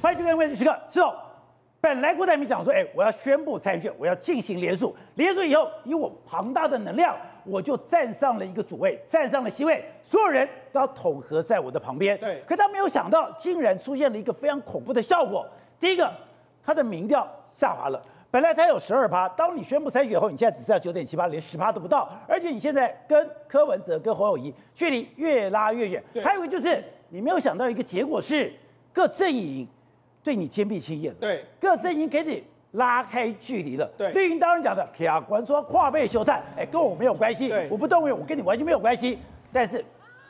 欢迎这边位置时刻》。是哦，本来郭台铭讲说，哎，我要宣布参选，我要进行联署，联署以后，以我庞大的能量，我就站上了一个主位，站上了席位，所有人都要统合在我的旁边。对，可他没有想到，竟然出现了一个非常恐怖的效果。第一个，他的民调下滑了。本来他有十二趴，当你宣布参选后，你现在只剩下九点七趴，连十趴都不到。而且你现在跟柯文哲、跟侯友谊距离越拉越远。对还有一个就是你没有想到一个结果是，各阵营对你坚壁清野了。对，各阵营给你拉开距离了。对，绿营当然讲的，卡关说跨背休战，哎，跟我没有关系。我不动员，我跟你完全没有关系。但是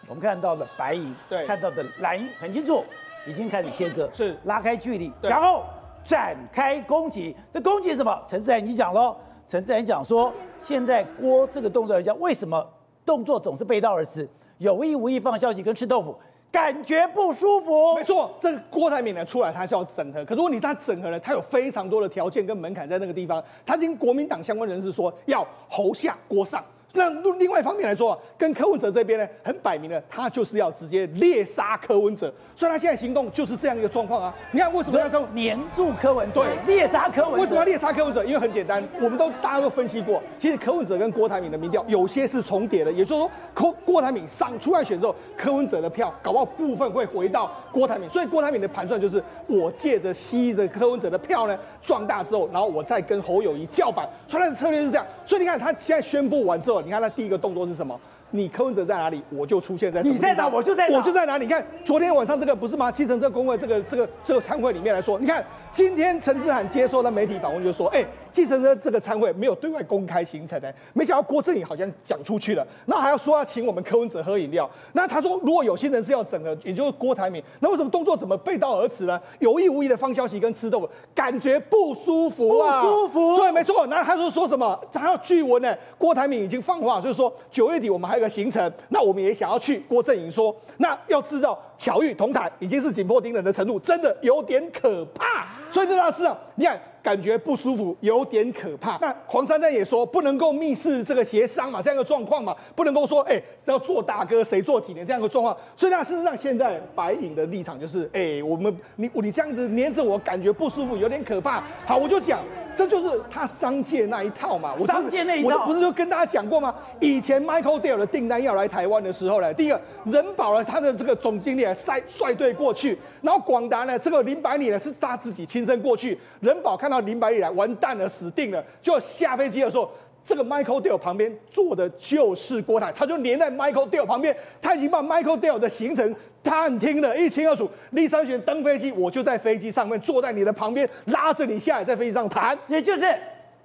我们看到了白银，对，看到的蓝银很清楚，已经开始切割，是拉开距离，然后。展开攻击，这攻击什么？陈智菡你讲喽。陈志涵讲说，现在郭这个动作来讲，为什么动作总是背道而驰，有意无意放消息跟吃豆腐，感觉不舒服。没错，这个郭台铭呢出来，他是要整合。可如果你他整合了，他有非常多的条件跟门槛在那个地方。他听国民党相关人士说，要侯下郭上。那另外一方面来说啊，跟柯文哲这边呢，很摆明了，他就是要直接猎杀柯文哲，所以他现在行动就是这样一个状况啊。你看为什么要说黏住柯文哲，对，猎杀柯文哲？为什么要猎杀柯文哲？因为很简单，我们都大家都分析过，其实柯文哲跟郭台铭的民调有些是重叠的，也就是说，郭郭台铭上出来选之后，柯文哲的票搞不好部分会回到郭台铭，所以郭台铭的盘算就是，我借着吸着柯文哲的票呢，壮大之后，然后我再跟侯友谊叫板，所以他的策略是这样。所以你看他现在宣布完之后。你看他第一个动作是什么？你柯文哲在哪里，我就出现在。你在哪，我就在哪。我就在哪里。你看昨天晚上这个不是吗？计程车工会这个这个这个参会里面来说，你看今天陈志涵接受了媒体访问就说，哎，计程车这个参会没有对外公开行程的，没想到郭正宇好像讲出去了，那还要说要请我们柯文哲喝饮料。那他说如果有心人是要整的，也就是郭台铭，那为什么动作怎么背道而驰呢？有意无意的放消息跟吃豆腐，感觉不舒服啊，不舒服。对，没错。然后他说说什么？他要据闻呢，郭台铭已经放话，就是说九月底我们还有个行程。那我们也想要去。郭正颖说，那要制造巧遇同台，已经是紧迫盯人的程度，真的有点可怕。所以这大事啊，你看感觉不舒服，有点可怕。那黄珊珊也说，不能够密室这个协商嘛，这样的状况嘛，不能够说，哎、欸，要做大哥谁做几年这样的状况。所以那事实上，现在白影的立场就是，哎、我们你你这样子黏着我，感觉不舒服，有点可怕。好，我就讲。这就是他商界那一套嘛，我商界那一套，我不是就跟大家讲过吗？以前 Michael Dell 的订单要来台湾的时候呢，第一个人保了他的这个总经理来率率队过去，然后广达呢，这个林百里呢是他自己亲身过去，人保看到林百里来，完蛋了，死定了，就下飞机的时候。这个 Michael Dell 旁边坐的就是郭台，他就连在 Michael Dell 旁边，他已经把 Michael Dell 的行程探听的一清二楚。立三选登飞机，我就在飞机上面坐在你的旁边，拉着你下来，在飞机上谈。也就是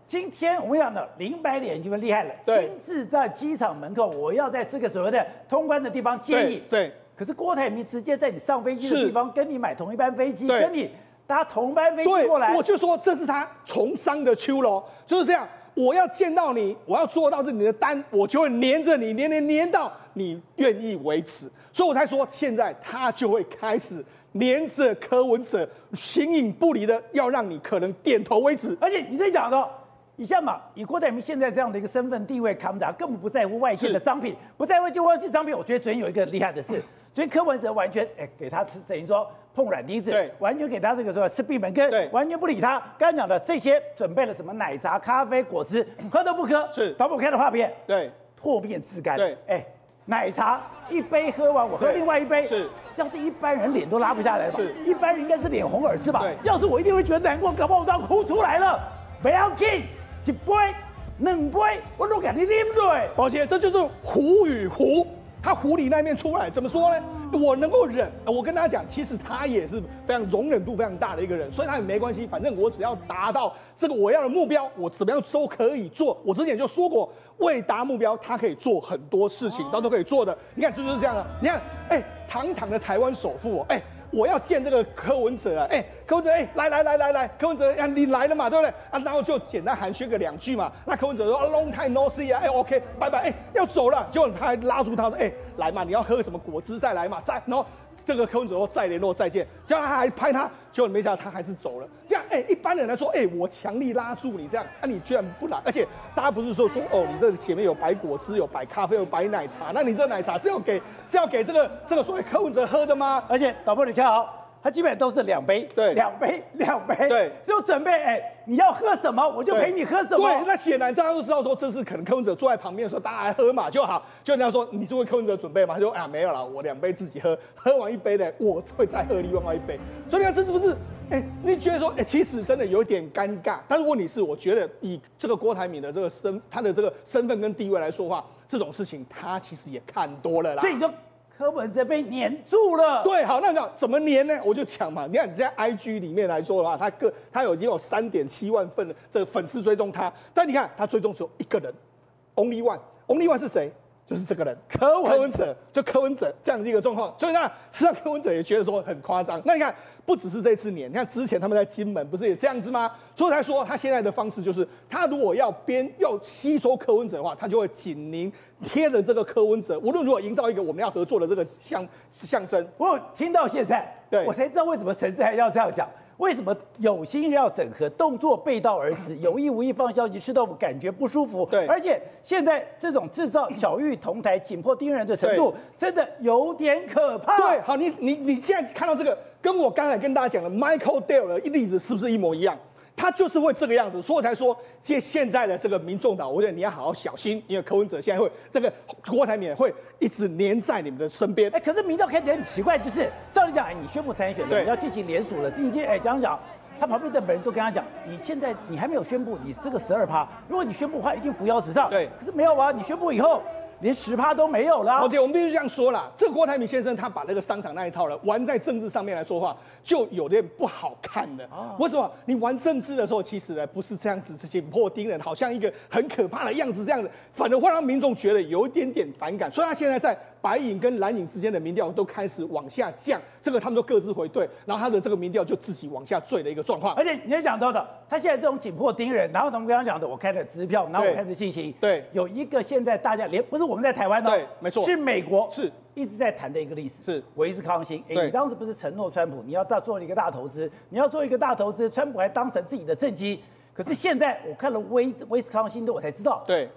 今天我们讲的林百里就厉害了，亲自在机场门口，我要在这个所谓的通关的地方接你。对。可是郭台铭直接在你上飞机的地方跟你买同一班飞机，跟你搭同班飞机过来。我就说这是他从商的秋楼，就是这样。我要见到你，我要做到这你的单，我就会黏着你，黏黏黏到你愿意为止。所以我才说，现在他就会开始黏着柯文哲，形影不离的，要让你可能点头为止。而且你这讲的，你像嘛，以郭台铭现在这样的一个身份地位，扛着根本不在乎外界的赃品，不在乎就外界赃品。我觉得昨天有一个厉害的事，昨天柯文哲完全哎给他吃，等于说。碰软钉子，对，完全给他这个说吃闭门羹，对，完全不理他。刚刚讲的这些准备了什么奶茶、咖啡、果汁，喝都不喝，是，打不开的画片，对，唾面自干，对，哎，奶茶一杯喝完，我喝另外一杯，是，要是一般人脸都拉不下来吧，是，一般人应该是脸红耳赤吧，对，要是我一定会觉得难过，搞不好我都要哭出来了。不要紧，一杯、两杯，我都给你啉对。抱歉，这就是虎与狐。他狐狸那一面出来，怎么说呢？我能够忍。我跟大家讲，其实他也是非常容忍度非常大的一个人，所以他也没关系。反正我只要达到这个我要的目标，我怎么样都可以做。我之前就说过，为达目标，他可以做很多事情，他都可以做的。你看，就是这样的。你看，哎，堂堂的台湾首富，哎。我要见这个柯文哲啊！哎，柯文哲，哎，来来来来来，柯文哲，啊，你来了嘛，对不对？啊，然后就简单寒暄个两句嘛。那柯文哲说，Long time no see 啊，哎，OK，拜拜，哎，要走了，结果他还拉住他说，哎，来嘛，你要喝什么果汁再来嘛，再，然后。这个柯文哲说再联络再见，这样他还拍他，结果没想到他还是走了。这样，哎，一般人来说，哎，我强力拉住你这样，啊，你居然不来，而且大家不是说说哦，你这个前面有白果汁，有白咖啡，有白奶茶，那你这奶茶是要给是要给这个这个所谓柯文哲喝的吗？而且导播你看好，他基本上都是两杯，对，两杯两杯，对，就准备哎，你要喝什么我就陪你喝什么。对，那显然大家都知道说这是可能柯文哲坐在旁边的时候，大家来喝嘛就好。就人家说你是为柯文哲准备吗？他说啊没有啦，我两杯自己喝，喝完一杯呢，我会再喝另外一杯。所以你看这是不是？哎，你觉得说哎，其实真的有点尴尬。但是问题是，我觉得以这个郭台铭的这个身，他的这个身份跟地位来说话，这种事情他其实也看多了啦。所以就。柯文哲被黏住了。对，好，那你讲怎么黏呢？我就抢嘛，你看你在 IG 里面来说的话，他个他有已经有三点七万份的粉丝追踪他，但你看他追踪只有一个人，Only One，Only One 是谁？就是这个人，柯文哲，就柯文哲这样的一个状况，所以呢，实际上柯文哲也觉得说很夸张。那你看，不只是这次年，你看之前他们在金门不是也这样子吗？所以才说他现在的方式就是，他如果要编要吸收柯文哲的话，他就会紧邻贴着这个柯文哲，无论如何营造一个我们要合作的这个象象征。我听到现在，对我才知道为什么陈志还要这样讲。为什么有心要整合，动作背道而驰，有意无意放消息，吃豆腐，感觉不舒服。对，而且现在这种制造巧遇同台、紧迫盯人的程度，真的有点可怕。对，好，你你你现在看到这个，跟我刚才跟大家讲的 Michael Dell 的例子是不是一模一样？他就是会这个样子，所以我才说，借现在的这个民众党，我觉得你要好好小心，因为柯文哲现在会这个郭台铭会一直黏在你们的身边。哎，可是民调看起来很奇怪，就是照理讲，哎，你宣布参选了，你要进行联署了，进行哎讲讲，他旁边的本人都跟他讲，你现在你还没有宣布，你这个十二趴，如果你宣布的话，一定扶摇直上。对，可是没有啊，你宣布以后。连十趴都没有了。而且我们必须这样说啦，这个郭台铭先生他把那个商场那一套呢玩在政治上面来说话，就有点不好看了。为什么？你玩政治的时候，其实呢不是这样子，紧迫盯人，好像一个很可怕的样子这样子，反而会让民众觉得有一点点反感。所以他现在在。白影跟蓝影之间的民调都开始往下降，这个他们都各自回队，然后他的这个民调就自己往下坠的一个状况。而且你也讲到的，他现在这种紧迫盯人，然后我们刚刚讲的，我开了支票，然后我开始信心。对，有一个现在大家连不是我们在台湾的，对，没错，是美国是一直在谈的一个历史，是威斯康星。哎，你当时不是承诺川普你要到做一个大投资，你要做一个大投资，川普还当成自己的政绩。可是现在我看了威威斯康星的，我才知道，对。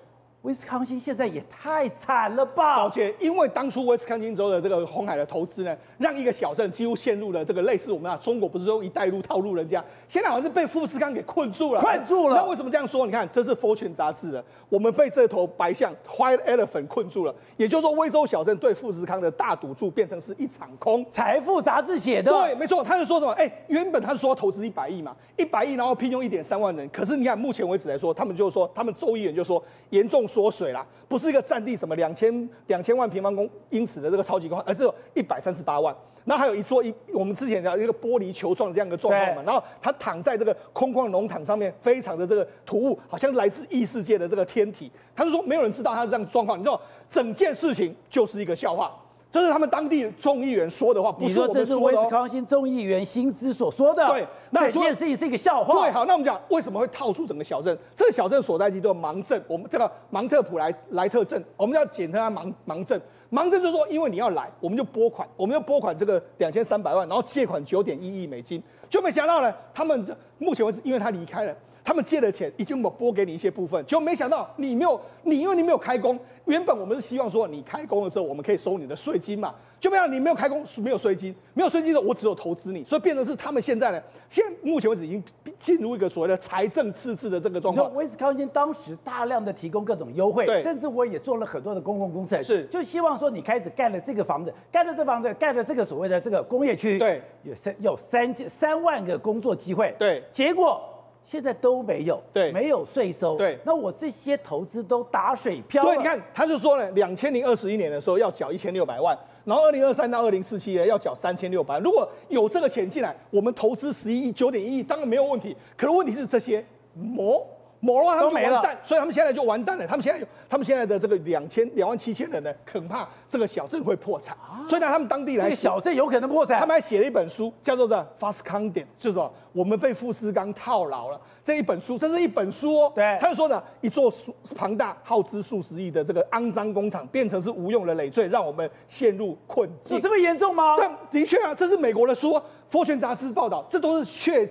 威斯康星现在也太惨了吧！抱歉因为当初威斯康星州的这个红海的投资呢，让一个小镇几乎陷入了这个类似我们啊中国不是说一带一路套路人家，现在好像是被富士康给困住了。困住了。那为什么这样说？你看，这是 Fortune 杂志的，我们被这头白象 White Elephant 困住了。也就是说，威州小镇对富士康的大赌注变成是一场空。财富杂志写的。对，没错，他是说什么？哎，原本他是说投资一百亿嘛，一百亿，然后聘用一点三万人。可是你看，目前为止来说，他们就说，他们州议员就说严重缩水啦。不是一个占地什么两千两千万平方公英尺的这个超级工厂，而是有一百三十八万。那还有一座一，我们之前讲一个玻璃球状的这样一个状况嘛。然后他躺在这个空旷农场上面，非常的这个突兀，好像来自异世界的这个天体。他就说没有人知道他是这样状况，你知道整件事情就是一个笑话。这是他们当地众议员说的话，不是我们说的。你说这是威斯康星众议员薪资所说的。对，那这件事情是一个笑话。对，好，那我们讲为什么会套出整个小镇？这个小镇所在地叫芒镇，我们这个芒特普莱莱特镇，我们要简称它芒芒镇。芒镇就是说，因为你要来，我们就拨款，我们就拨款这个两千三百万，然后借款九点一亿美金，就没想到呢，他们目前为止，因为他离开了。他们借的钱已经我拨给你一些部分，就没想到你没有你，因为你没有开工。原本我们是希望说你开工的时候，我们可以收你的税金嘛，就没想到你没有开工，没有税金，没有税金的时候，我只有投资你，所以变成是他们现在呢，现目前为止已经进入一个所谓的财政赤字的这个状况。威斯康星当时大量的提供各种优惠，甚至我也做了很多的公共工程，是，就希望说你开始盖了这个房子，盖了这房子，盖了这个所谓的这个工业区，对，有三有三三万个工作机会，对，结果。现在都没有，对，没有税收，对，那我这些投资都打水漂了。对，你看，他就说呢，两千零二十一年的时候要缴一千六百万，然后二零二三到二零四七年要缴三千六百万。如果有这个钱进来，我们投资十一亿、九点一亿，当然没有问题。可是问题是这些膜。某的话他们就完蛋，所以他们现在就完蛋了。他们现在，他们现在的这个两千两万七千人呢，恐怕这个小镇会破产。所以呢，他们当地来这个小镇有可能破产。他们还写了一本书，叫做《The Fast c o n d e n》，就是说我们被富士康套牢了。这一本书，这是一本书哦。对，他就说呢，一座数庞大、耗资数十亿的这个肮脏工厂，变成是无用的累赘，让我们陷入困境。有这么严重吗？但的确啊，这是美国的书，《Fortune》杂志报道，这都是确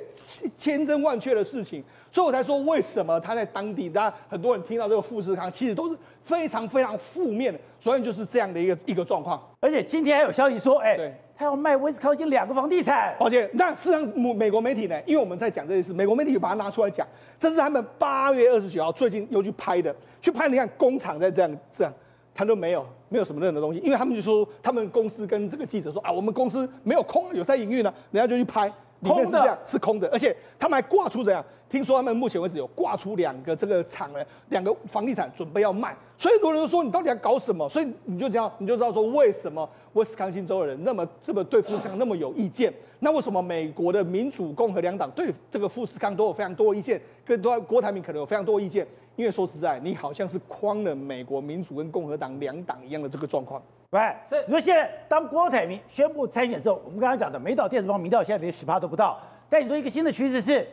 千真万确的事情。所以我才说，为什么他在当地，大家很多人听到这个富士康，其实都是非常非常负面的，所以就是这样的一个一个状况。而且今天还有消息说，哎，他要卖威斯康星两个房地产。抱歉，那事实上美国媒体呢？因为我们在讲这件事，美国媒体把它拿出来讲，这是他们八月二十九号最近又去拍的，去拍你看工厂在这样这样，他都没有没有什么任何东西，因为他们就说他们公司跟这个记者说啊，我们公司没有空，有在营运呢，人家就去拍。里面是这样，是空的，而且他们还挂出这样。听说他们目前为止有挂出两个这个厂呢，两个房地产准备要卖。所以很多人都说你到底要搞什么？所以你就这样，你就知道说为什么威斯康星州的人那么这么对富士康那么有意见？那为什么美国的民主、共和两党对这个富士康都有非常多意见？跟多郭台铭可能有非常多意见？因为说实在，你好像是框了美国民主跟共和党两党一样的这个状况。喂，所以你说现在当郭台铭宣布参选之后，我们刚刚讲的美岛电子报民调现在连十趴都不到。但你说一个新的趋势是，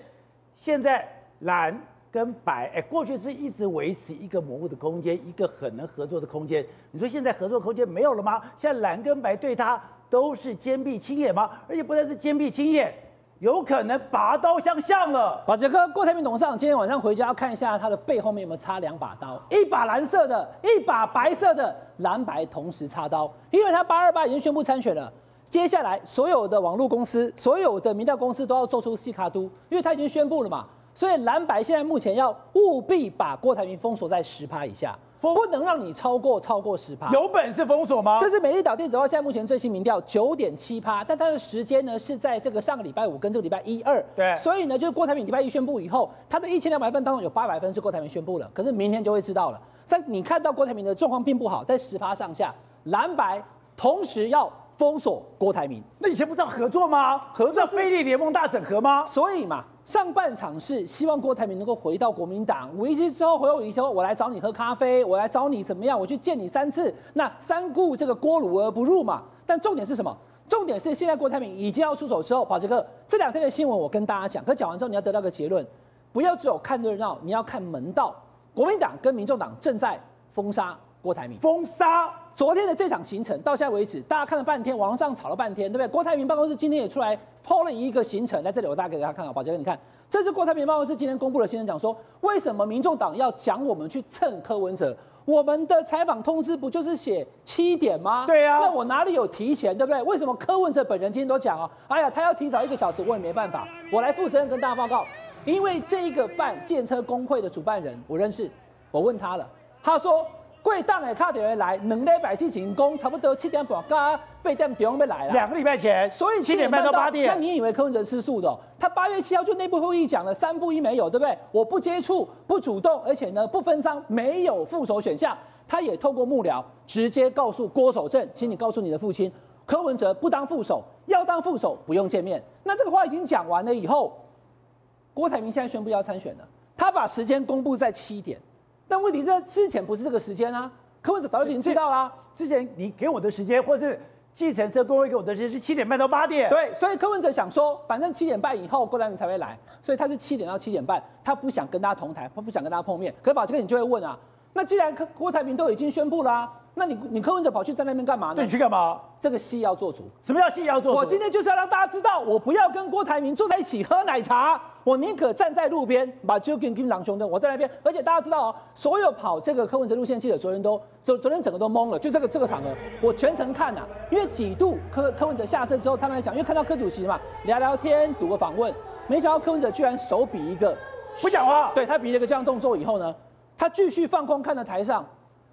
现在蓝跟白，哎，过去是一直维持一个模糊的空间，一个很能合作的空间。你说现在合作空间没有了吗？现在蓝跟白对他都是坚壁清野吗？而且不但是坚壁清野。有可能拔刀相向了。宝杰哥，郭台铭董事长今天晚上回家要看一下他的背后面有没有插两把刀，一把蓝色的，一把白色的，蓝白同时插刀，因为他八二八已经宣布参选了。接下来所有的网络公司、所有的民调公司都要做出细卡都，因为他已经宣布了嘛，所以蓝白现在目前要务必把郭台铭封锁在十趴以下。不能让你超过超过十趴，有本事封锁吗？这是美丽岛电子报现在目前最新民调九点七趴，但它的时间呢是在这个上个礼拜五跟这个礼拜一二。对，所以呢，就是郭台铭礼拜一宣布以后，他的一千两百分当中有八百分是郭台铭宣布了，可是明天就会知道了。在你看到郭台铭的状况并不好，在十趴上下，蓝白同时要封锁郭台铭。那以前不是要合作吗？合作非利联盟大整合吗？所以嘛。上半场是希望郭台铭能够回到国民党，五一之后回我以后，我来找你喝咖啡，我来找你怎么样？我去见你三次，那三顾这个锅炉而不入嘛。但重点是什么？重点是现在郭台铭已经要出手之后，宝杰哥这两天的新闻我跟大家讲，可讲完之后你要得到个结论，不要只有看热闹，你要看门道。国民党跟民众党正在封杀郭台铭，封杀。昨天的这场行程到现在为止，大家看了半天，网上吵了半天，对不对？郭台铭办公室今天也出来抛了一个行程，在这里我大概给大家看啊，宝杰哥，你看，这是郭台铭办公室今天公布的行程，讲说为什么民众党要讲我们去蹭柯文哲？我们的采访通知不就是写七点吗？对呀、啊，那我哪里有提前，对不对？为什么柯文哲本人今天都讲啊？哎呀，他要提早一个小时，我也没办法，我来负责任跟大家报告，因为这一个办建车工会的主办人我认识，我问他了，他说。贵档的卡点会来，两礼拜之前讲差不多七点半加八点钟要来了。两个礼拜前，所以七点半到八点。那你以为柯文哲吃素的？他八月七号就内部会议讲了三不一没有，对不对？我不接触，不主动，而且呢不分赃，没有副手选项。他也透过幕僚直接告诉郭守正，请你告诉你的父亲，柯文哲不当副手，要当副手不用见面。那这个话已经讲完了以后，郭台铭现在宣布要参选了，他把时间公布在七点。但问题是，之前不是这个时间啊，柯文哲早就已经知道啦。之前你给我的时间，或者是计程车工会给我的时间是七点半到八点。对，所以柯文哲想说，反正七点半以后郭台铭才会来，所以他是七点到七点半，他不想跟大家同台，他不想跟大家碰面。可是宝杰哥，你就会问啊，那既然柯郭台铭都已经宣布了啊。那你你柯文哲跑去在那边干嘛呢？对，你去干嘛？这个戏要做足。什么叫戏要做足？我今天就是要让大家知道，我不要跟郭台铭坐在一起喝奶茶，我宁可站在路边，把就跟跟狼兄弟，我在那边。而且大家知道哦，所有跑这个柯文哲路线记者昨天都昨昨天整个都懵了，就这个这个场合，我全程看呐、啊，因为几度柯柯文哲下车之后，他们还讲，因为看到柯主席嘛，聊聊天，读个访问，没想到柯文哲居然手比一个不讲话，对他比了一个这样动作以后呢，他继续放空看着台上。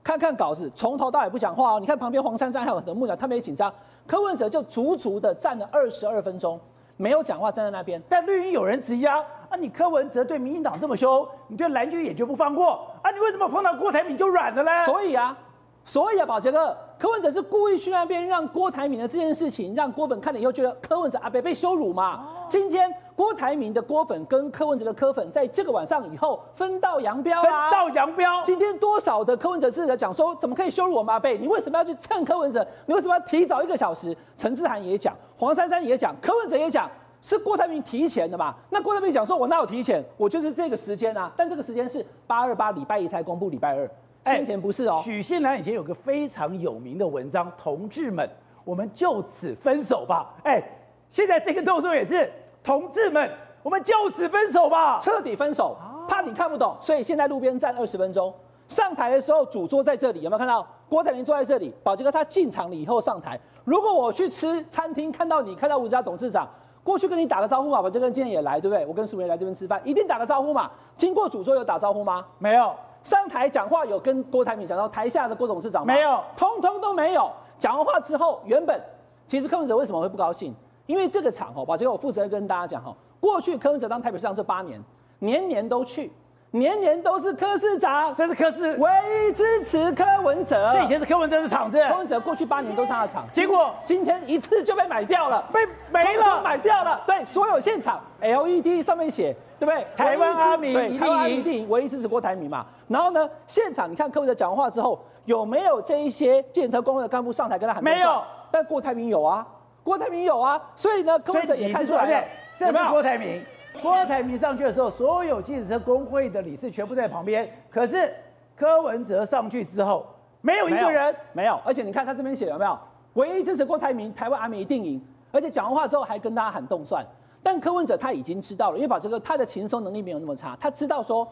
看看稿子，从头到尾不讲话哦。你看旁边黄珊珊还有很多幕僚，他们也紧张。柯文哲就足足的站了二十二分钟，没有讲话，站在那边。但绿营有人质疑啊，啊，你柯文哲对民进党这么凶，你对蓝军也就不放过啊？你为什么碰到郭台铭就软了嘞？所以啊，所以啊，宝杰哥，柯文哲是故意去那边让郭台铭的这件事情，让郭粉看了以后觉得柯文哲阿北被羞辱嘛。哦、今天。郭台铭的郭粉跟柯文哲的柯粉，在这个晚上以后分道扬镳啊！分道扬镳。今天多少的柯文哲支持者讲说，怎么可以羞辱我们阿伯？你为什么要去蹭柯文哲？你为什么要提早一个小时？陈志涵也讲，黄珊珊也讲，柯文哲也讲，是郭台铭提前的嘛？那郭台铭讲说，我哪有提前？我就是这个时间啊！但这个时间是八二八礼拜一才公布，礼拜二，先前不是哦。许信良以前有个非常有名的文章，同志们，我们就此分手吧。哎，现在这个动作也是同志们。我们就此分手吧，彻底分手，怕你看不懂，所以现在路边站二十分钟。上台的时候主桌在这里，有没有看到郭台铭坐在这里？宝杰哥他进场了以后上台。如果我去吃餐厅看到你，看到吴家董事长过去跟你打个招呼嘛，宝杰哥今天也来，对不对？我跟苏梅来这边吃饭，一定打个招呼嘛。经过主桌有打招呼吗？没有。上台讲话有跟郭台铭讲到台下的郭董事长吗？没有，通通都没有。讲完话之后，原本其实柯文哲为什么会不高兴？因为这个厂哦，把这个我负责跟大家讲哈，过去柯文哲当台北市长这八年，年年都去。年年都是柯市长，这是柯市唯一支持柯文哲。这以前是柯文哲的场子，柯文哲过去八年都是他的场，结果今天一次就被买掉了，被没了，买掉了。对，所有现场 LED 上面写，对不对？台湾阿明，对，台湾一定唯一支持郭台铭嘛。然后呢，现场你看柯文哲讲完话之后，有没有这一些建设工会的干部上台跟他喊？没有，但郭台铭有啊，郭台铭有啊。所以呢，柯文哲也看出来了，这是郭台铭。郭台铭上去的时候，所有计程车工会的理事全部在旁边。可是柯文哲上去之后，没有一个人，没有。而且你看他这边写有没有？唯一支持郭台铭，台湾阿明一定赢。而且讲完话之后还跟大家喊动算。但柯文哲他已经知道了，因为把这个他的情搜能力没有那么差，他知道说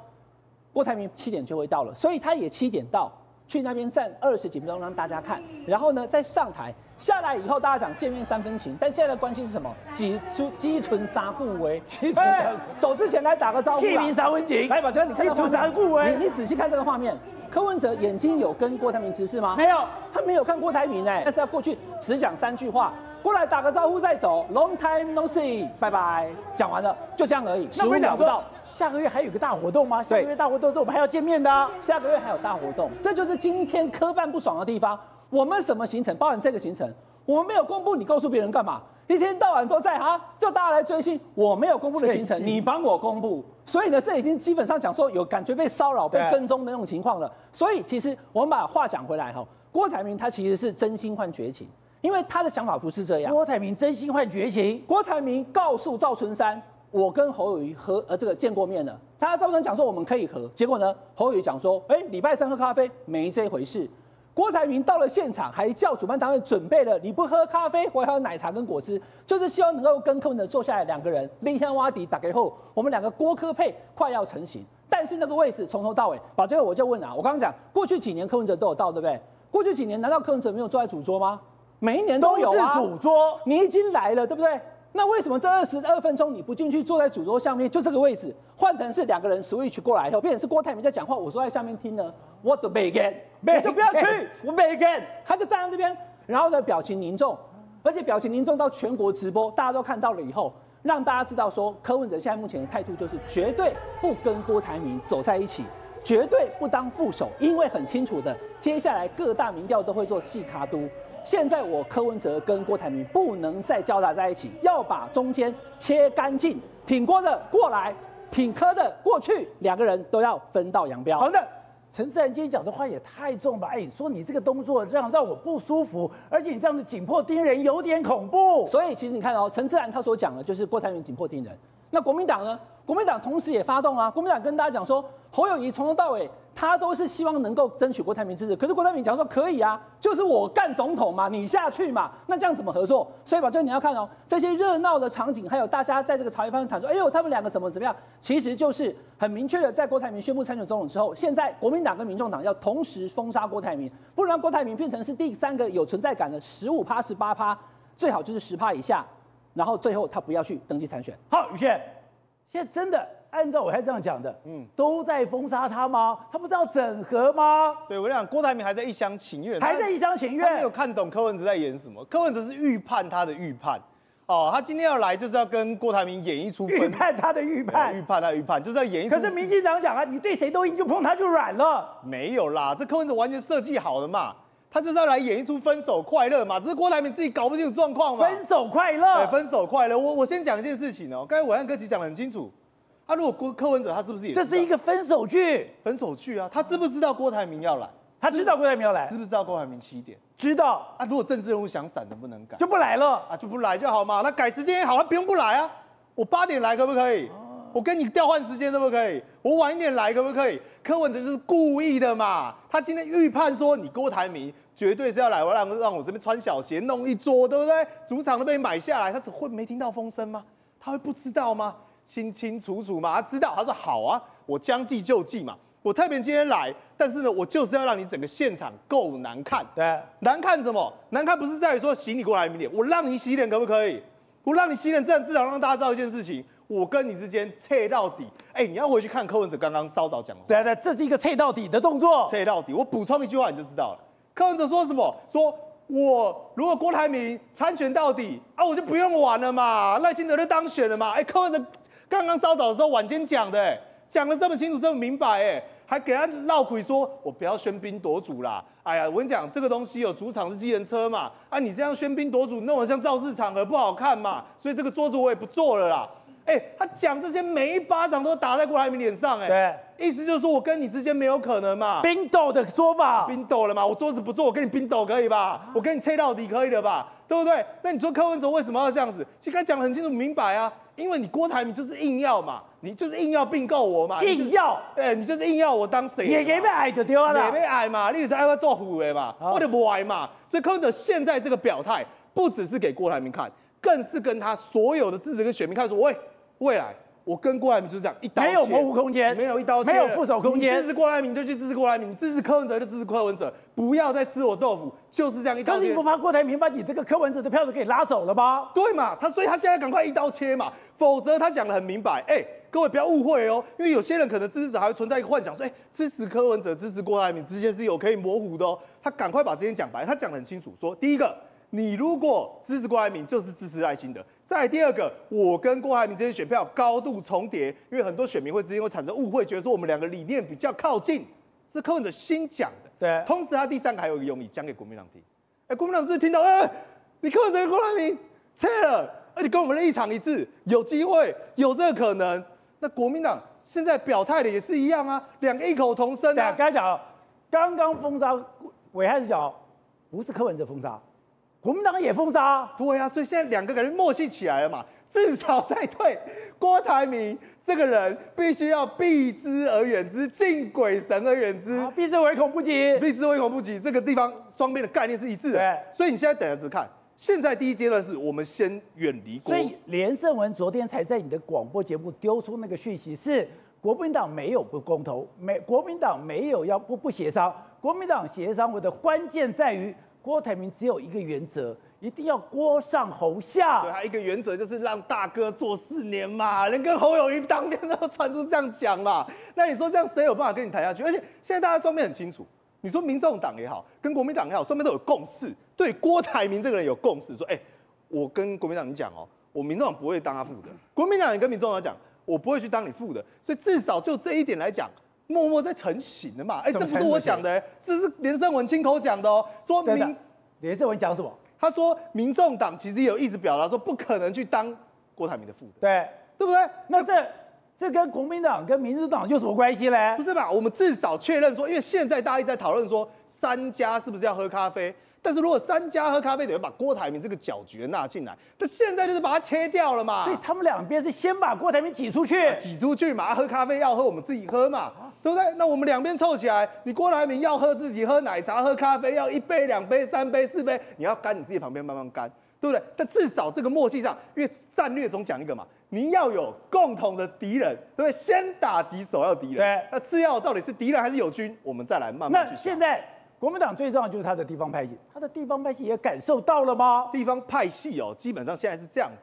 郭台铭七点就会到了，所以他也七点到。去那边站二十几分钟让大家看，然后呢再上台下来以后，大家讲见面三分情，但现在的关系是什么？几出积存杀顾为，哎，走之前来打个招呼，见面三分情，来，宝杰，你看到三顾为，你你仔细看这个画面，柯文哲眼睛有跟郭台铭直视吗？没有，他没有看郭台铭哎，但是要过去只讲三句话，过来打个招呼再走，Long time no see，拜拜，讲完了就这样而已，十五秒不到。下个月还有个大活动吗？下个月大活动是我们还要见面的啊。下个月还有大活动，这就是今天柯办不爽的地方。我们什么行程？包含这个行程，我们没有公布，你告诉别人干嘛？一天到晚都在哈，叫大家来追星。我没有公布的行程，你帮我公布。所以呢，这已经基本上讲说有感觉被骚扰、被跟踪的那种情况了。所以其实我们把话讲回来哈，郭台铭他其实是真心换绝情，因为他的想法不是这样。郭台铭真心换绝情。郭台铭告诉赵春山。我跟侯友谊和呃这个见过面了，他照常讲说我们可以和，结果呢，侯友谊讲说，哎，礼拜三喝咖啡没这回事。郭台铭到了现场，还叫主办单位准备了，你不喝咖啡，我还有奶茶跟果汁，就是希望能够跟柯文哲坐下来两个人，拎天挖底打给后，我们两个郭柯配快要成型。但是那个位置从头到尾，把这个我就问啊，我刚刚讲过去几年柯文哲都有到，对不对？过去几年难道柯文哲没有坐在主桌吗？每一年都有啊，主桌，你已经来了，对不对？那为什么这二十二分钟你不进去坐在主桌下面？就这个位置，换成是两个人 switch 过来以后，变成是郭台铭在讲话，我坐在下面听呢。我的 begin，就不要去，我 begin，他就站在这边，然后呢表情凝重，而且表情凝重到全国直播，大家都看到了以后，让大家知道说柯文哲现在目前的态度就是绝对不跟郭台铭走在一起，绝对不当副手，因为很清楚的，接下来各大民调都会做细卡都。现在我柯文哲跟郭台铭不能再交杂在一起，要把中间切干净，挺郭的过来，挺柯的过去，两个人都要分道扬镳。好的，陈自然今天讲的话也太重吧？哎，你说你这个动作这样让我不舒服，而且你这样子紧迫盯人有点恐怖。所以其实你看哦，陈自然他所讲的就是郭台铭紧迫盯人，那国民党呢？国民党同时也发动啊，国民党跟大家讲说，侯友宜从头到尾。他都是希望能够争取郭台铭支持，可是郭台铭讲说可以啊，就是我干总统嘛，你下去嘛，那这样怎么合作？所以宝杰你要看哦，这些热闹的场景，还有大家在这个茶余饭后谈说，哎呦，他们两个怎么怎么样，其实就是很明确的，在郭台铭宣布参选总统之后，现在国民党跟民众党要同时封杀郭台铭，不然郭台铭变成是第三个有存在感的十五趴、十八趴，最好就是十趴以下，然后最后他不要去登记参选。好，宇轩，现在真的。按照我还这样讲的，嗯，都在封杀他吗？他不知道整合吗？对，我讲，郭台铭还在一厢情愿，还在一厢情愿，他没有看懂柯文哲在演什么。柯文哲是预判他的预判，哦，他今天要来就是要跟郭台铭演一出预判他的预判，预判他的预判，就是要演一出。可是民进党讲啊，你对谁都赢，就碰他就软了。没有啦，这柯文哲完全设计好了嘛，他就是要来演一出分手快乐嘛，只是郭台铭自己搞不清楚状况嘛。分手快乐，对，分手快乐。我我先讲一件事情哦，刚才暐瀚哥其实讲得很清楚。他、啊、如果郭柯文哲，他是不是也？这是一个分手剧，分手剧啊！他知不知道郭台铭要来？他知道郭台铭要来，知不知道郭台铭七点？知道。啊，如果政治人物想散，能不能改？就不来了啊，就不来就好嘛。那改时间也好，他不用不来啊。我八点来可不可以？我跟你调换时间可不可以？我晚一点来可不可以？柯文哲就是故意的嘛。他今天预判说你郭台铭绝对是要来，我让让我这边穿小鞋弄一桌，对不对？主场都被买下来，他只会没听到风声吗？他会不知道吗？清清楚楚嘛，他知道，他说好啊，我将计就计嘛，我特别今天来，但是呢，我就是要让你整个现场够难看。对，难看什么？难看不是在于说洗你过来脸，我让你洗脸可不可以？我让你洗脸，这样至少让大家知道一件事情，我跟你之间切到底。哎、欸，你要回去看柯文哲刚刚稍早讲的。对对，这是一个切到底的动作。切到底，我补充一句话你就知道了。柯文哲说什么？说我如果郭台铭参选到底啊，我就不用玩了嘛，赖清德就当选了嘛。哎、欸，柯文哲刚刚稍早的时候晚间讲的、欸。讲的这么清楚，这么明白，哎，还给他绕口说，我不要喧宾夺主啦。哎呀，我跟你讲，这个东西有主场是机人车嘛，啊，你这样喧宾夺主，弄得像造势场合不好看嘛，所以这个桌子我也不坐了啦。哎，他讲这些每一巴掌都打在郭台铭脸上，哎，对，意思就是说我跟你之间没有可能嘛。冰斗的说法，冰斗了嘛，我桌子不坐，我跟你冰斗可以吧？我跟你切到底可以了吧？对不对？那你说柯文哲为什么要这样子？其实刚才讲得很清楚明白啊。因为你郭台铭就是硬要嘛，你就是硬要并购我嘛，硬要，哎，你就是硬要我当谁？也给被矮就丢了，也被矮嘛，你是爱要做虎的嘛，我就不矮嘛。所以柯文哲现在这个表态，不只是给郭台铭看，更是跟他所有的支持跟选民看，说喂，未来。我跟郭台铭就是这样一刀切，没有模糊空间，没有一刀切，没有副手空间。支持郭台铭就去支持郭台铭，支持柯文哲就支持柯文哲，不要再吃我豆腐，就是这样一刀切。可是你不怕郭台铭把你这个柯文哲的票子给拉走了吗？对嘛，他所以他现在赶快一刀切嘛，否则他讲的很明白，哎、欸，各位不要误会哦，因为有些人可能支持者还会存在一个幻想，说，哎、欸，支持柯文哲、支持郭台铭之间是有可以模糊的哦。他赶快把这些讲白，他讲得很清楚，说第一个。你如果支持郭台铭，就是支持赖清德。再第二个，我跟郭台铭这些选票高度重叠，因为很多选民会之间会产生误会，觉得说我们两个理念比较靠近，是柯文哲新讲的。对。同时，他第三个还有一个用意，讲给国民党听。哎，国民党是不是听到？哎，你柯文哲跟郭台铭撤了，而且跟我们的立场一致，有机会，有这个可能。那国民党现在表态的也是一样啊，两个异口同声啊。刚才讲，刚刚封杀，伟汉是讲，不是柯文哲封杀。国民党也封杀，对啊，所以现在两个感觉默契起来了嘛，至少在对郭台铭这个人必须要避之而远之，敬鬼神而远之，啊、避之唯恐不及，避之唯恐不及。这个地方双边的概念是一致的，对所以你现在等着看。现在第一阶段是我们先远离郭。所以连胜文昨天才在你的广播节目丢出那个讯息，是国民党没有不公投，没国民党没有要不不协商，国民党协商我的关键在于。郭台铭只有一个原则，一定要郭上侯下。对，他一个原则就是让大哥做四年嘛，连跟侯友宜当面都传出这样讲嘛。那你说这样谁有办法跟你谈下去？而且现在大家双面很清楚，你说民众党也好，跟国民党也好，双面都有共识。对郭台铭这个人有共识，说，哎、我跟国民党你讲哦，我民众党不会当他副的。国民党也跟民众党讲，我不会去当你副的。所以至少就这一点来讲。默默在成型的嘛？哎、欸，这不是我讲的、欸，这是连胜文亲口讲的哦、喔。说民连胜文讲什么？他说民众党其实有意思表达说不可能去当郭台铭的副的，对对不对？那这这跟国民党跟民主党有什么关系嘞？不是吧？我们至少确认说，因为现在大家一直在讨论说三家是不是要喝咖啡。但是如果三家喝咖啡，等于把郭台铭这个搅局纳进来，那现在就是把它切掉了嘛。所以他们两边是先把郭台铭挤出去，挤出去嘛。喝咖啡要喝，我们自己喝嘛，对不对？那我们两边凑起来，你郭台铭要喝自己喝奶茶、喝咖啡，要一杯、两杯、三杯、四杯，你要干你自己旁边慢慢干，对不对？但至少这个默契上，因为战略总讲一个嘛，你要有共同的敌人，对不对？先打击首要敌人，对。那次要到底是敌人还是友军？我们再来慢慢去。那现在。国民党最重要就是他的地方派系，他的地方派系也感受到了吗？地方派系哦，基本上现在是这样子，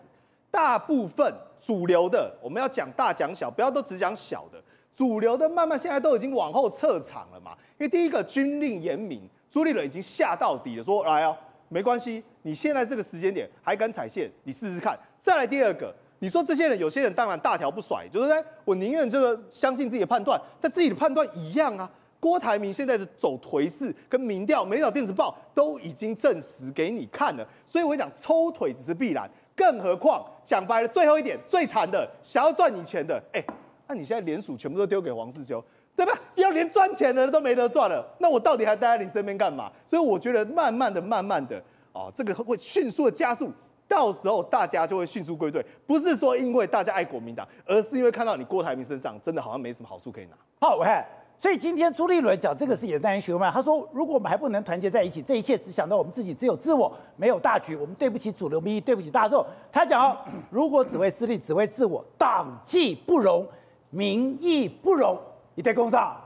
大部分主流的，我们要讲大讲小，不要都只讲小的。主流的慢慢现在都已经往后撤场了嘛，因为第一个军令严明，朱立伦已经下到底了，说来哦，没关系，你现在这个时间点还敢踩线，你试试看。再来第二个，你说这些人有些人当然大条不甩，就是说我宁愿这个相信自己的判断，但自己的判断一样啊。郭台铭现在的走颓势跟民调，每早电子报都已经证实给你看了，所以我讲抽腿只是必然，更何况讲白了，最后一点最惨的，想要赚你钱的，哎，那你现在连署全部都丢给黄世修，对吧？要连赚钱的都没得赚了，那我到底还待在你身边干嘛？所以我觉得慢慢的、慢慢的，哦，这个会迅速的加速，到时候大家就会迅速归队，不是说因为大家爱国民党，而是因为看到你郭台铭身上真的好像没什么好处可以拿。好，我看。所以今天朱立伦讲这个事也耐人寻味。他说，如果我们还不能团结在一起，这一切只想到我们自己，只有自我，没有大局，我们对不起主流民意，对不起大众。他讲，如果只为私利，只为自我，党纪不容，民意不容，你得公道。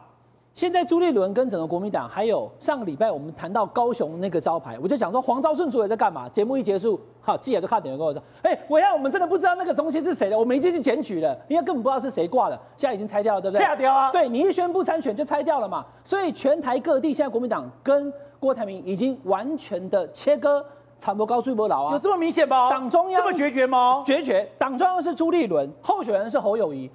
现在朱立伦跟整个国民党，还有上个礼拜我们谈到高雄那个招牌，我就讲说黄昭顺主委在干嘛？节目一结束，好，记者就看点跟我说，哎、欸，我要我们真的不知道那个东西是谁的，我们已经去检举了，因为根本不知道是谁挂的，现在已经拆掉了，对不对？拆掉啊！对，你一宣布参选就拆掉了嘛，所以全台各地现在国民党跟郭台铭已经完全的切割，差不多高追不老啊，有这么明显吗？党中央这么决绝吗？决绝，党中央是朱立伦，候选人是侯友宜。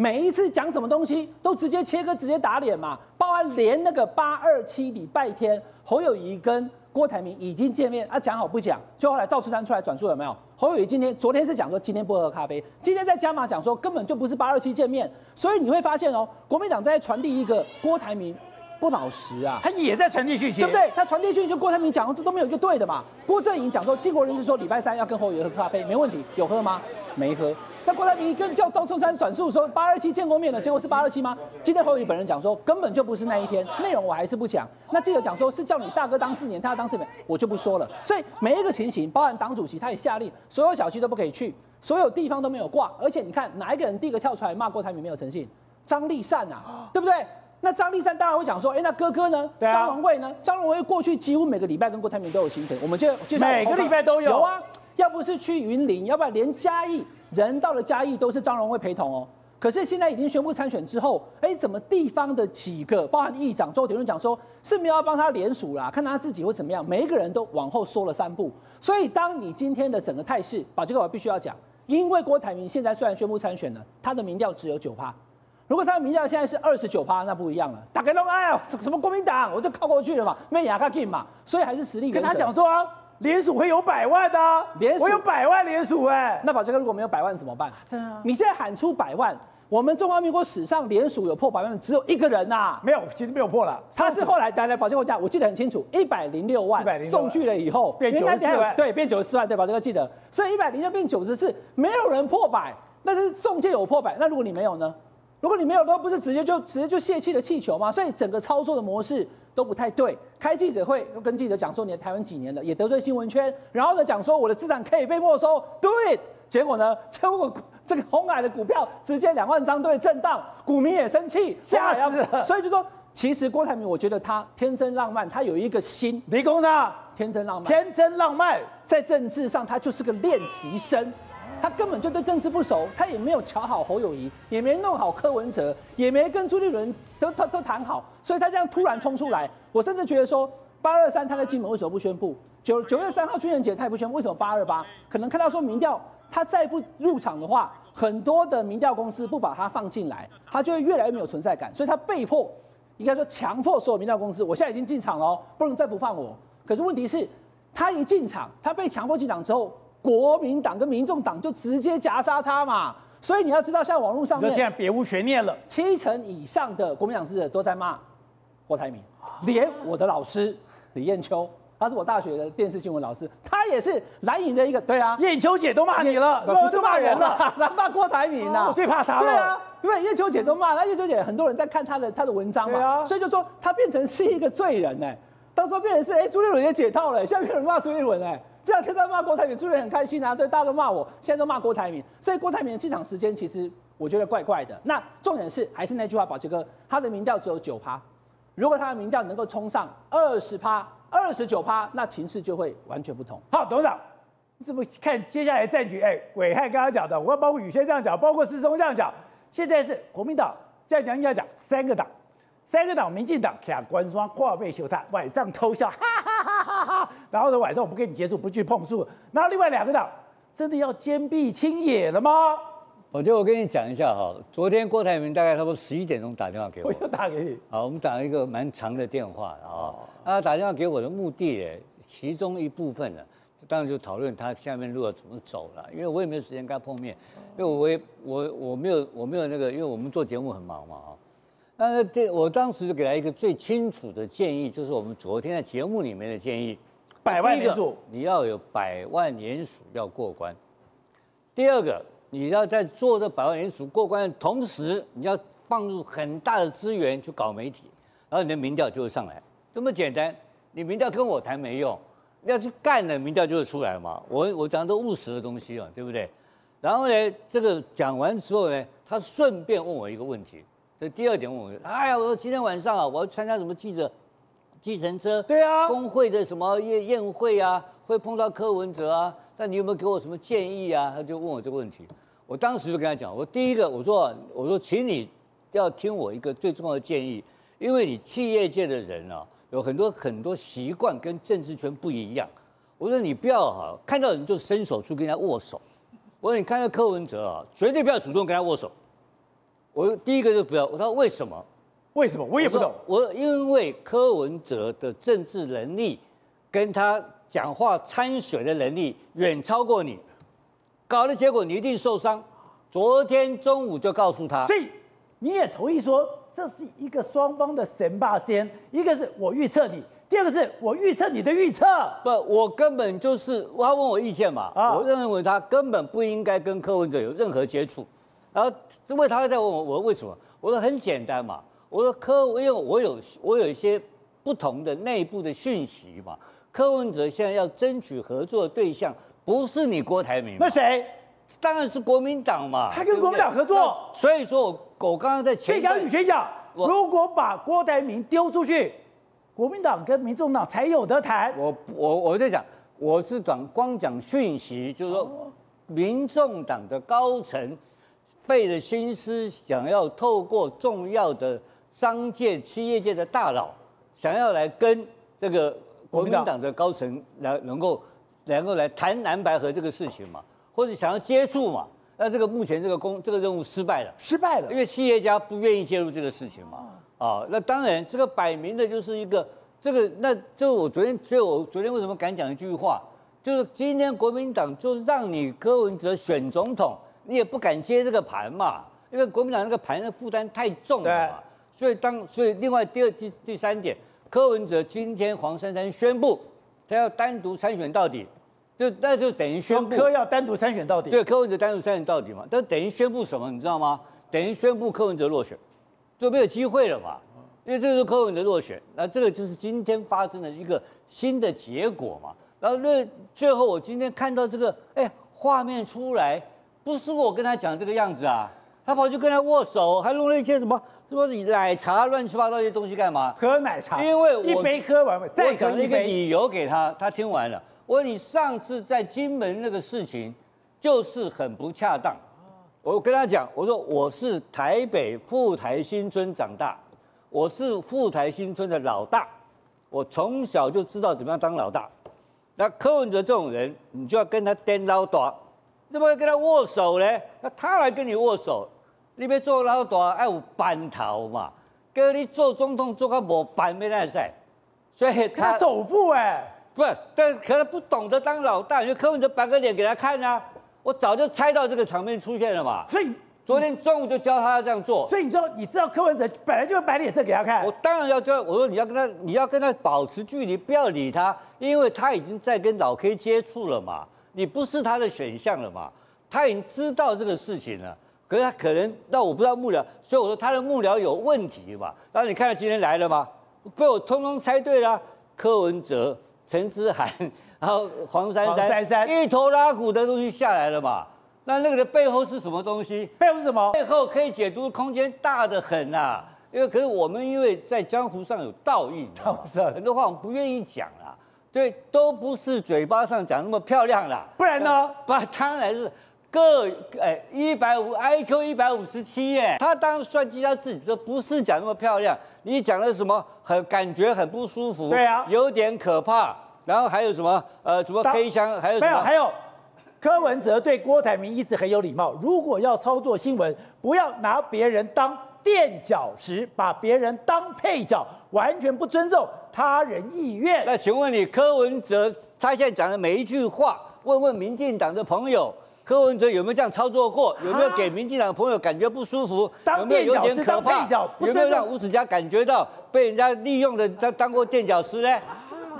每一次讲什么东西都直接切割，直接打脸嘛，包含连那个八二七礼拜天，侯友宜跟郭台铭已经见面啊，讲好不讲，就后来赵世山出来转述有没有？侯友宜今天昨天是讲说今天不喝咖啡，今天在加码讲说根本就不是八二七见面，所以你会发现哦，国民党在传递一个郭台铭不老实啊，他也在传递讯息，对不对？他传递讯息就郭台铭讲的都没有一个对的嘛。郭正颖讲说，经国人士说礼拜三要跟侯友宜喝咖啡，没问题，有喝吗？没喝。那郭台铭跟叫赵春山转述说八二七见过面了，结果是八二七吗？今天侯友宜本人讲说根本就不是那一天，内容我还是不讲。那记者讲说是叫你大哥当四年，他要当四年，我就不说了。所以每一个情形，包含党主席他也下令，所有小区都不可以去，所有地方都没有挂。而且你看哪一个人第一个跳出来骂郭台铭没有诚信？张立善啊，对不对？那张立善当然会讲说，哎，那哥哥呢？张荣惠呢？张荣惠过去几乎每个礼拜跟郭台铭都有行程，我们就就每个礼拜都有。有啊，要不是去云林，要不然连嘉义。人到了嘉义都是张荣惠陪同哦，可是现在已经宣布参选之后，哎，怎么地方的几个，包含议长周铁伦讲说是没有要帮他联署啦，看他自己会怎么样，每一个人都往后缩了三步。所以当你今天的整个态势，把这个我必须要讲，因为郭台铭现在虽然宣布参选了，他的民调只有九趴，如果他的民调现在是二十九趴，那不一样了。打开龙哎呀，什么国民党，我就靠过去了嘛，没亚卡进嘛，所以还是实力。跟他讲说啊。连署会有百万的，连署我有百万连署哎，那宝杰哥如果没有百万怎么办？真啊！你现在喊出百万，我们中华民国史上连署有破百万的只有一个人呐，没有，其实没有破了。他是后来来来宝杰哥讲，我记得很清楚，一百零六万送去了以后变九十四万，对，变九十四万，对，宝杰哥记得，所以一百零六变九十四，没有人破百，但是中介有破百，那如果你没有呢？如果你没有的话，不是直接就直接就泄气的气球吗？所以整个操作的模式。都不太对，开记者会又跟记者讲说，你在台湾几年了，也得罪新闻圈，然后呢讲说我的资产可以被没收，do it，结果呢，结果这个红海的股票直接两万张都会震荡，股民也生气，吓死了。所以就说，其实郭台铭，我觉得他天真浪漫，他有一个心，理工的天真浪漫，天真浪漫，在政治上他就是个练习生。他根本就对政治不熟，他也没有瞧好侯友宜，也没弄好柯文哲，也没跟朱立伦都都都谈好，所以他这样突然冲出来，我甚至觉得说八二三他在金门为什么不宣布？九九月三号军人节他也不宣布，为什么八二八？可能看到说民调他再不入场的话，很多的民调公司不把他放进来，他就会越来越没有存在感，所以他被迫应该说强迫所有民调公司，我现在已经进场了，不能再不放我。可是问题是，他一进场，他被强迫进场之后。国民党跟民众党就直接夹杀他嘛，所以你要知道，现在网络上面现在别无悬念了，七成以上的国民党支持者都在骂郭台铭，连我的老师李艳秋，他是我大学的电视新闻老师，他也是蓝营的一个，对啊，艳秋姐都骂你了，不是骂人了，来 骂郭台铭呐，我最怕他了，对啊，因为艳秋姐都骂，那艳秋姐很多人在看他的他的文章嘛，啊、所以就说他变成是一个罪人呢，到时候变成是哎朱立伦也解套了，现在有人骂朱立伦哎。这两天在骂郭台铭，朱立很开心啊，对，大家都骂我，现在都骂郭台铭，所以郭台铭的进场时间其实我觉得怪怪的。那重点是还是那句话，宝杰哥，他的民调只有九趴，如果他的民调能够冲上二十趴、二十九趴，那情势就会完全不同。好，董事长，你怎么看接下来战局？哎，伟汉刚刚讲的，我包括宇轩这样讲，包括世聪这样讲，现在是国民党这样讲，应该讲三个党。三个党，民进党卡关双挂背休他，晚上偷笑，哈哈哈哈哈。然后呢，晚上我不跟你接触，不去碰触。然后另外两个党，真的要坚壁清野了吗？我觉得我跟你讲一下哈，昨天郭台铭大概差不多十一点钟打电话给我，我又打给你。好，我们打了一个蛮长的电话啊。他打电话给我的目的，其中一部分呢，当然就讨论他下面路要怎么走了，因为我也没有时间跟他碰面，因为我也我我没有我没有那个，因为我们做节目很忙嘛啊。那这我当时就给他一个最清楚的建议，就是我们昨天在节目里面的建议：百万连署，你要有百万年数要过关。第二个，你要在做这百万连署过关的同时，你要放入很大的资源去搞媒体，然后你的民调就会上来。这么简单，你民调跟我谈没用，要去干了，民调就会出来嘛。我我讲的都务实的东西嘛，对不对？然后呢，这个讲完之后呢，他顺便问我一个问题。这第二点问我，哎呀，我说今天晚上啊，我要参加什么记者计程车对啊峰会的什么宴宴会啊，会碰到柯文哲啊，那你有没有给我什么建议啊？他就问我这个问题。我当时就跟他讲，我第一个我说我说，请你要听我一个最重要的建议，因为你企业界的人啊，有很多很多习惯跟政治圈不一样。我说你不要哈，看到人就伸手去跟人家握手。我说你看到柯文哲啊，绝对不要主动跟他握手。我第一个就不要。我说为什么？为什么？我也不懂。我，我因为柯文哲的政治能力，跟他讲话参选的能力远超过你，搞的结果你一定受伤。昨天中午就告诉他，所以你也同意说这是一个双方的神霸先，一个是我预测你。第二个是我预测你的预测，不，我根本就是他问我意见嘛，啊、我认为他根本不应该跟柯文哲有任何接触，然后因为他会在问我，我说为什么？我说很简单嘛，我说柯，因为我有我有一些不同的内部的讯息嘛，柯文哲现在要争取合作的对象不是你郭台铭，那谁？当然是国民党嘛，他跟国民党合作，所以说我我刚刚在前，所以杨宇轩讲，如果把郭台铭丢出去。国民党跟民众党才有得谈。我我我在讲，我是讲光讲讯息，就是说，民众党的高层费了心思，想要透过重要的商界、企业界的大佬，想要来跟这个国民党的高层来能够能够来谈蓝白河这个事情嘛，或者想要接触嘛。那这个目前这个工这个任务失败了，失败了，因为企业家不愿意介入这个事情嘛。啊，那当然，这个摆明的就是一个这个，那就我昨天，所以我昨天为什么敢讲一句话，就是今天国民党就让你柯文哲选总统，你也不敢接这个盘嘛，因为国民党那个盘的负担太重了嘛。所以当所以另外第二第第三点，柯文哲今天黄珊珊宣布他要单独参选到底，就那就等于宣布柯要单独参选到底。对，柯文哲单独参选到底嘛，但等于宣布什么，你知道吗？等于宣布柯文哲落选。就没有机会了嘛，因为这个是柯文哲落选，那这个就是今天发生的一个新的结果嘛。然后那最后我今天看到这个，哎，画面出来，不是我跟他讲这个样子啊，他跑去跟他握手，还弄了一些什么什么奶茶乱七八糟一些东西干嘛？喝奶茶，因为我一杯喝完，再讲一个理由给他，他听完了。我说你上次在金门那个事情，就是很不恰当。我跟他讲，我说我是台北富台新村长大，我是富台新村的老大，我从小就知道怎么样当老大。那柯文哲这种人，你就要跟他颠老大，怎么要跟他握手呢？那他来跟你握手，你别做老大要有班头嘛，跟你做总统做个无班没那赛，所以他，他首富哎，不是，但可能不懂得当老大，就柯文哲板个脸给他看啊。我早就猜到这个场面出现了嘛，所以昨天中午就教他要这样做。所以你知道，你知道柯文哲本来就是摆脸色给他看。我当然要教，我说你要跟他，你要跟他保持距离，不要理他，因为他已经在跟老 K 接触了嘛，你不是他的选项了嘛，他已经知道这个事情了。可是他可能，那我不知道幕僚，所以我说他的幕僚有问题嘛。然后你看到今天来了吗？被我通通猜对了，柯文哲、陈之涵。然后黄珊珊一头拉骨的东西下来了嘛？那那个的背后是什么东西？背后是什么？背后可以解读空间大得很啊！因为可是我们因为在江湖上有道义？很多话我们不愿意讲啦。对，都不是嘴巴上讲那么漂亮啦。不然呢？不，当然是各哎一百五 IQ 一百五十七耶。他当时算计他自己说不是讲那么漂亮，你讲的什么很感觉很不舒服？对啊，有点可怕。然后还有什么？呃，什么黑箱？还有什么？没有，还有柯文哲对郭台铭一直很有礼貌。如果要操作新闻，不要拿别人当垫脚石，把别人当配角，完全不尊重他人意愿。那请问你，柯文哲他现在讲的每一句话，问问民进党的朋友，柯文哲有没有这样操作过？有没有给民进党的朋友感觉不舒服？当垫脚石，当配角，有没有让吴子嘉感觉到被人家利用的他当过垫脚石呢？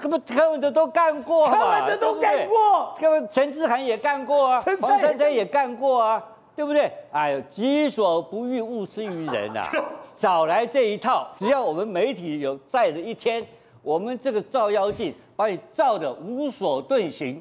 柯不柯文哲都干过嘛？柯文哲都干过，柯文陈志涵也干过啊，黄珊珊也干过啊，对不对？哎呦，己所不欲，勿施于人啊！少来这一套，只要我们媒体有在的一天，我们这个照妖镜把你照得无所遁形。